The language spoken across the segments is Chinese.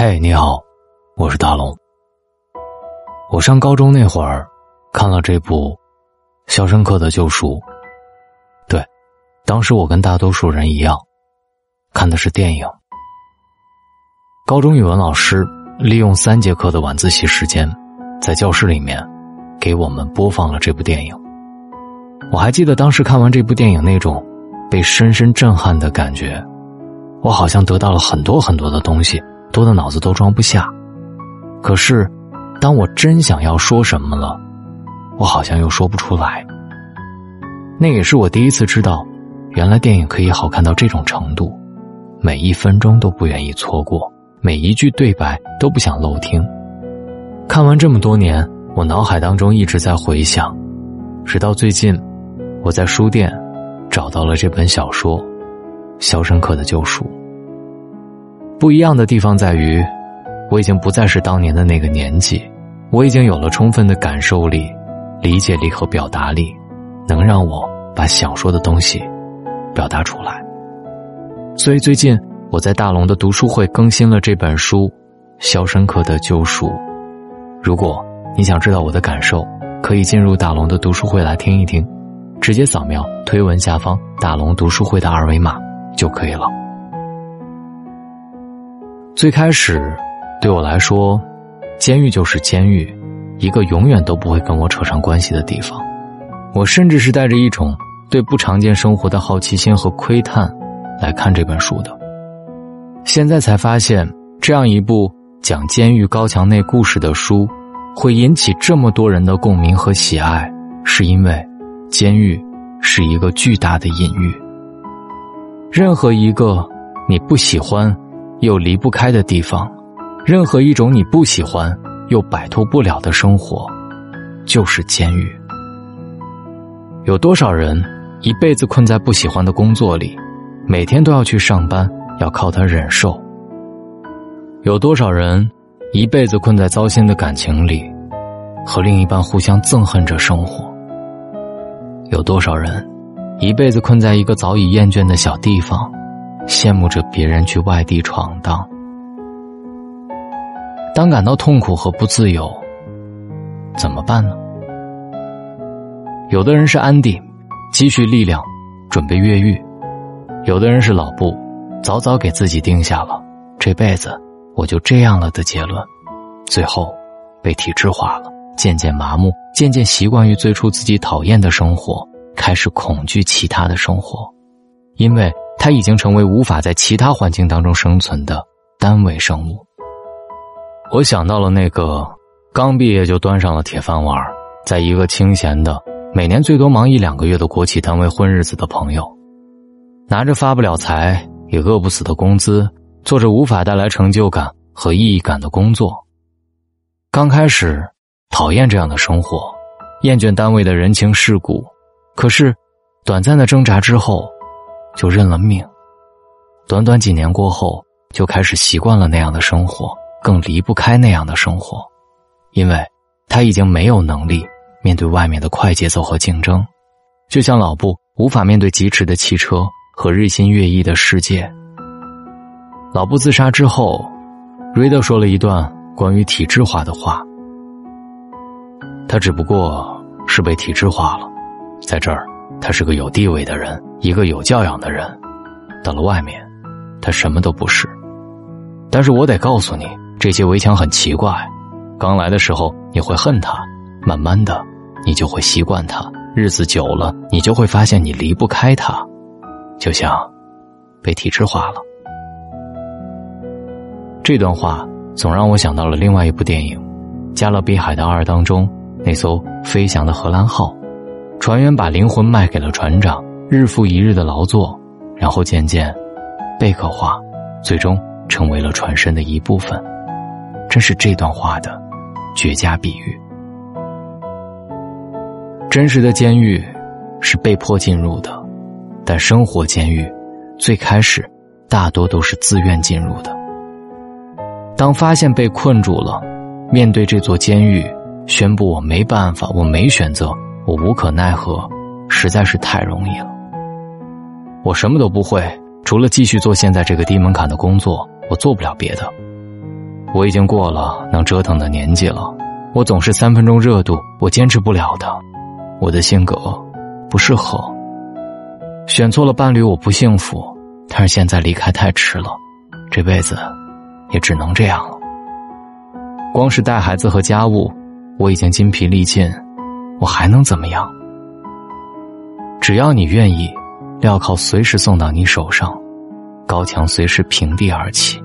嘿，你好，我是大龙。我上高中那会儿，看了这部《肖申克的救赎》。对，当时我跟大多数人一样，看的是电影。高中语文老师利用三节课的晚自习时间，在教室里面给我们播放了这部电影。我还记得当时看完这部电影那种被深深震撼的感觉，我好像得到了很多很多的东西。多的脑子都装不下，可是，当我真想要说什么了，我好像又说不出来。那也是我第一次知道，原来电影可以好看到这种程度，每一分钟都不愿意错过，每一句对白都不想漏听。看完这么多年，我脑海当中一直在回想，直到最近，我在书店找到了这本小说《肖申克的救赎》。不一样的地方在于，我已经不再是当年的那个年纪，我已经有了充分的感受力、理解力和表达力，能让我把想说的东西表达出来。所以最近我在大龙的读书会更新了这本书《肖申克的救赎》。如果你想知道我的感受，可以进入大龙的读书会来听一听，直接扫描推文下方大龙读书会的二维码就可以了。最开始，对我来说，监狱就是监狱，一个永远都不会跟我扯上关系的地方。我甚至是带着一种对不常见生活的好奇心和窥探来看这本书的。现在才发现，这样一部讲监狱高墙内故事的书，会引起这么多人的共鸣和喜爱，是因为监狱是一个巨大的隐喻。任何一个你不喜欢。又离不开的地方，任何一种你不喜欢又摆脱不了的生活，就是监狱。有多少人一辈子困在不喜欢的工作里，每天都要去上班，要靠他忍受？有多少人一辈子困在糟心的感情里，和另一半互相憎恨着生活？有多少人一辈子困在一个早已厌倦的小地方？羡慕着别人去外地闯荡。当感到痛苦和不自由，怎么办呢？有的人是安定，积蓄力量，准备越狱；有的人是老布，早早给自己定下了这辈子我就这样了的结论，最后被体制化了，渐渐麻木，渐渐习惯于最初自己讨厌的生活，开始恐惧其他的生活，因为。他已经成为无法在其他环境当中生存的单位生物。我想到了那个刚毕业就端上了铁饭碗，在一个清闲的、每年最多忙一两个月的国企单位混日子的朋友，拿着发不了财也饿不死的工资，做着无法带来成就感和意义感的工作。刚开始讨厌这样的生活，厌倦单位的人情世故，可是短暂的挣扎之后。就认了命，短短几年过后，就开始习惯了那样的生活，更离不开那样的生活，因为他已经没有能力面对外面的快节奏和竞争，就像老布无法面对疾驰的汽车和日新月异的世界。老布自杀之后，瑞德说了一段关于体制化的话，他只不过是被体制化了，在这儿。他是个有地位的人，一个有教养的人。到了外面，他什么都不是。但是我得告诉你，这些围墙很奇怪。刚来的时候你会恨他，慢慢的，你就会习惯他。日子久了，你就会发现你离不开他，就像被体制化了。这段话总让我想到了另外一部电影《加勒比海盗二》当中那艘飞翔的荷兰号。船员把灵魂卖给了船长，日复一日的劳作，然后渐渐贝壳化，最终成为了船身的一部分。真是这段话的绝佳比喻。真实的监狱是被迫进入的，但生活监狱最开始大多都是自愿进入的。当发现被困住了，面对这座监狱，宣布我没办法，我没选择。我无可奈何，实在是太容易了。我什么都不会，除了继续做现在这个低门槛的工作，我做不了别的。我已经过了能折腾的年纪了，我总是三分钟热度，我坚持不了的。我的性格不适合，选错了伴侣，我不幸福。但是现在离开太迟了，这辈子也只能这样了。光是带孩子和家务，我已经筋疲力尽，我还能怎么样？只要你愿意，镣铐随时送到你手上，高墙随时平地而起。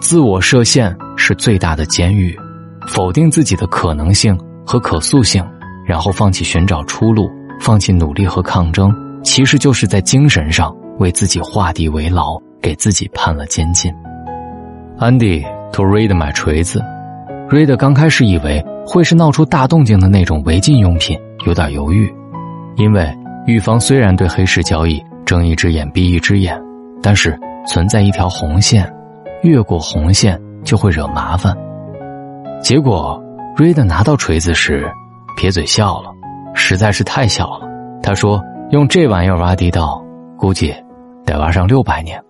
自我设限是最大的监狱，否定自己的可能性和可塑性，然后放弃寻找出路，放弃努力和抗争，其实就是在精神上为自己画地为牢，给自己判了监禁。安迪托瑞德买锤子，瑞德刚开始以为会是闹出大动静的那种违禁用品，有点犹豫，因为狱方虽然对黑市交易睁一只眼闭一只眼，但是存在一条红线。越过红线就会惹麻烦。结果，瑞德拿到锤子时，撇嘴笑了，实在是太小了。他说：“用这玩意儿挖地道，估计得挖上六百年。”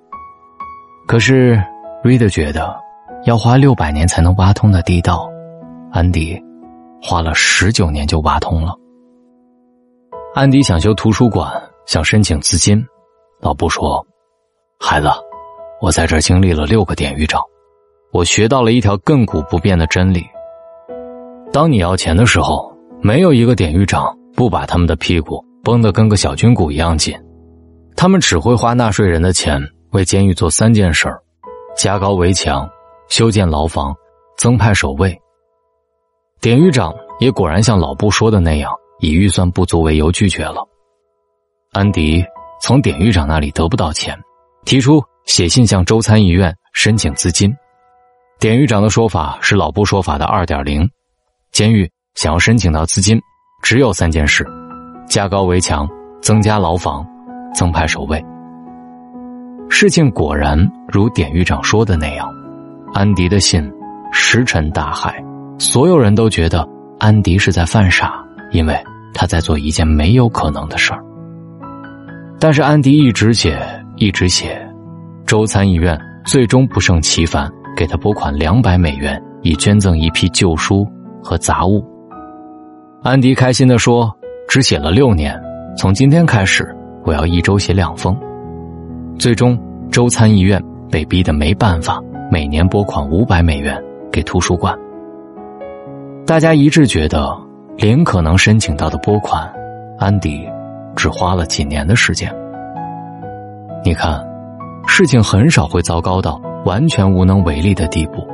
可是，瑞德觉得，要花六百年才能挖通的地道，安迪花了十九年就挖通了。安迪想修图书馆，想申请资金，老布说：“孩子。”我在这经历了六个典狱长，我学到了一条亘古不变的真理：当你要钱的时候，没有一个典狱长不把他们的屁股绷得跟个小军鼓一样紧。他们只会花纳税人的钱为监狱做三件事儿：加高围墙、修建牢房、增派守卫。典狱长也果然像老布说的那样，以预算不足为由拒绝了。安迪从典狱长那里得不到钱，提出。写信向州参议院申请资金，典狱长的说法是老布说法的二点零。监狱想要申请到资金，只有三件事：加高围墙、增加牢房、增派守卫。事情果然如典狱长说的那样，安迪的信石沉大海，所有人都觉得安迪是在犯傻，因为他在做一件没有可能的事儿。但是安迪一直写，一直写。州参议院最终不胜其烦，给他拨款两百美元，以捐赠一批旧书和杂物。安迪开心地说：“只写了六年，从今天开始，我要一周写两封。”最终，州参议院被逼得没办法，每年拨款五百美元给图书馆。大家一致觉得，零可能申请到的拨款，安迪只花了几年的时间。你看。事情很少会糟糕到完全无能为力的地步，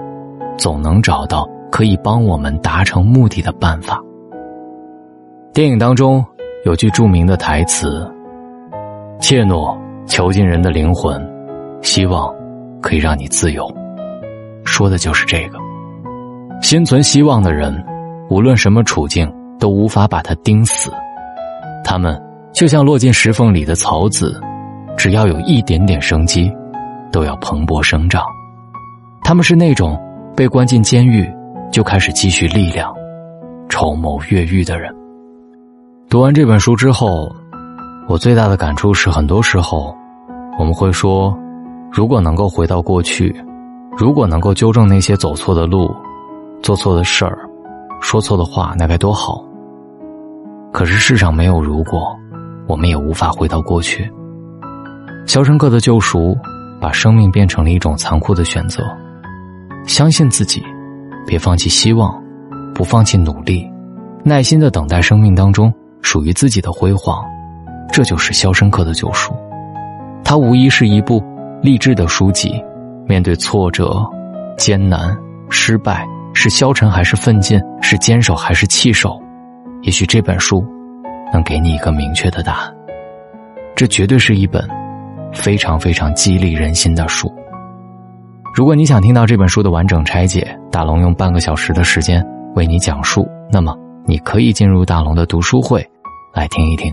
总能找到可以帮我们达成目的的办法。电影当中有句著名的台词：“怯懦囚禁人的灵魂，希望可以让你自由。”说的就是这个。心存希望的人，无论什么处境都无法把他钉死。他们就像落进石缝里的草籽。只要有一点点生机，都要蓬勃生长。他们是那种被关进监狱就开始积蓄力量、筹谋越狱的人。读完这本书之后，我最大的感触是，很多时候我们会说，如果能够回到过去，如果能够纠正那些走错的路、做错的事儿、说错的话，那该多好。可是世上没有如果，我们也无法回到过去。《肖申克的救赎》把生命变成了一种残酷的选择，相信自己，别放弃希望，不放弃努力，耐心的等待生命当中属于自己的辉煌，这就是《肖申克的救赎》。它无疑是一部励志的书籍。面对挫折、艰难、失败，是消沉还是奋进？是坚守还是弃守？也许这本书能给你一个明确的答案。这绝对是一本。非常非常激励人心的书。如果你想听到这本书的完整拆解，大龙用半个小时的时间为你讲述，那么你可以进入大龙的读书会来听一听。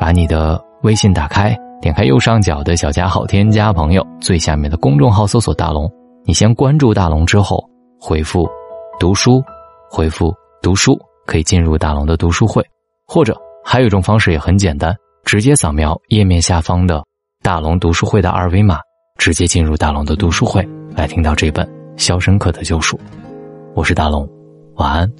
把你的微信打开，点开右上角的小加号，添加朋友，最下面的公众号搜索大龙。你先关注大龙之后，回复“读书”，回复“读书”，可以进入大龙的读书会。或者还有一种方式也很简单，直接扫描页面下方的。大龙读书会的二维码，直接进入大龙的读书会，来听到这本《肖申克的救赎》。我是大龙，晚安。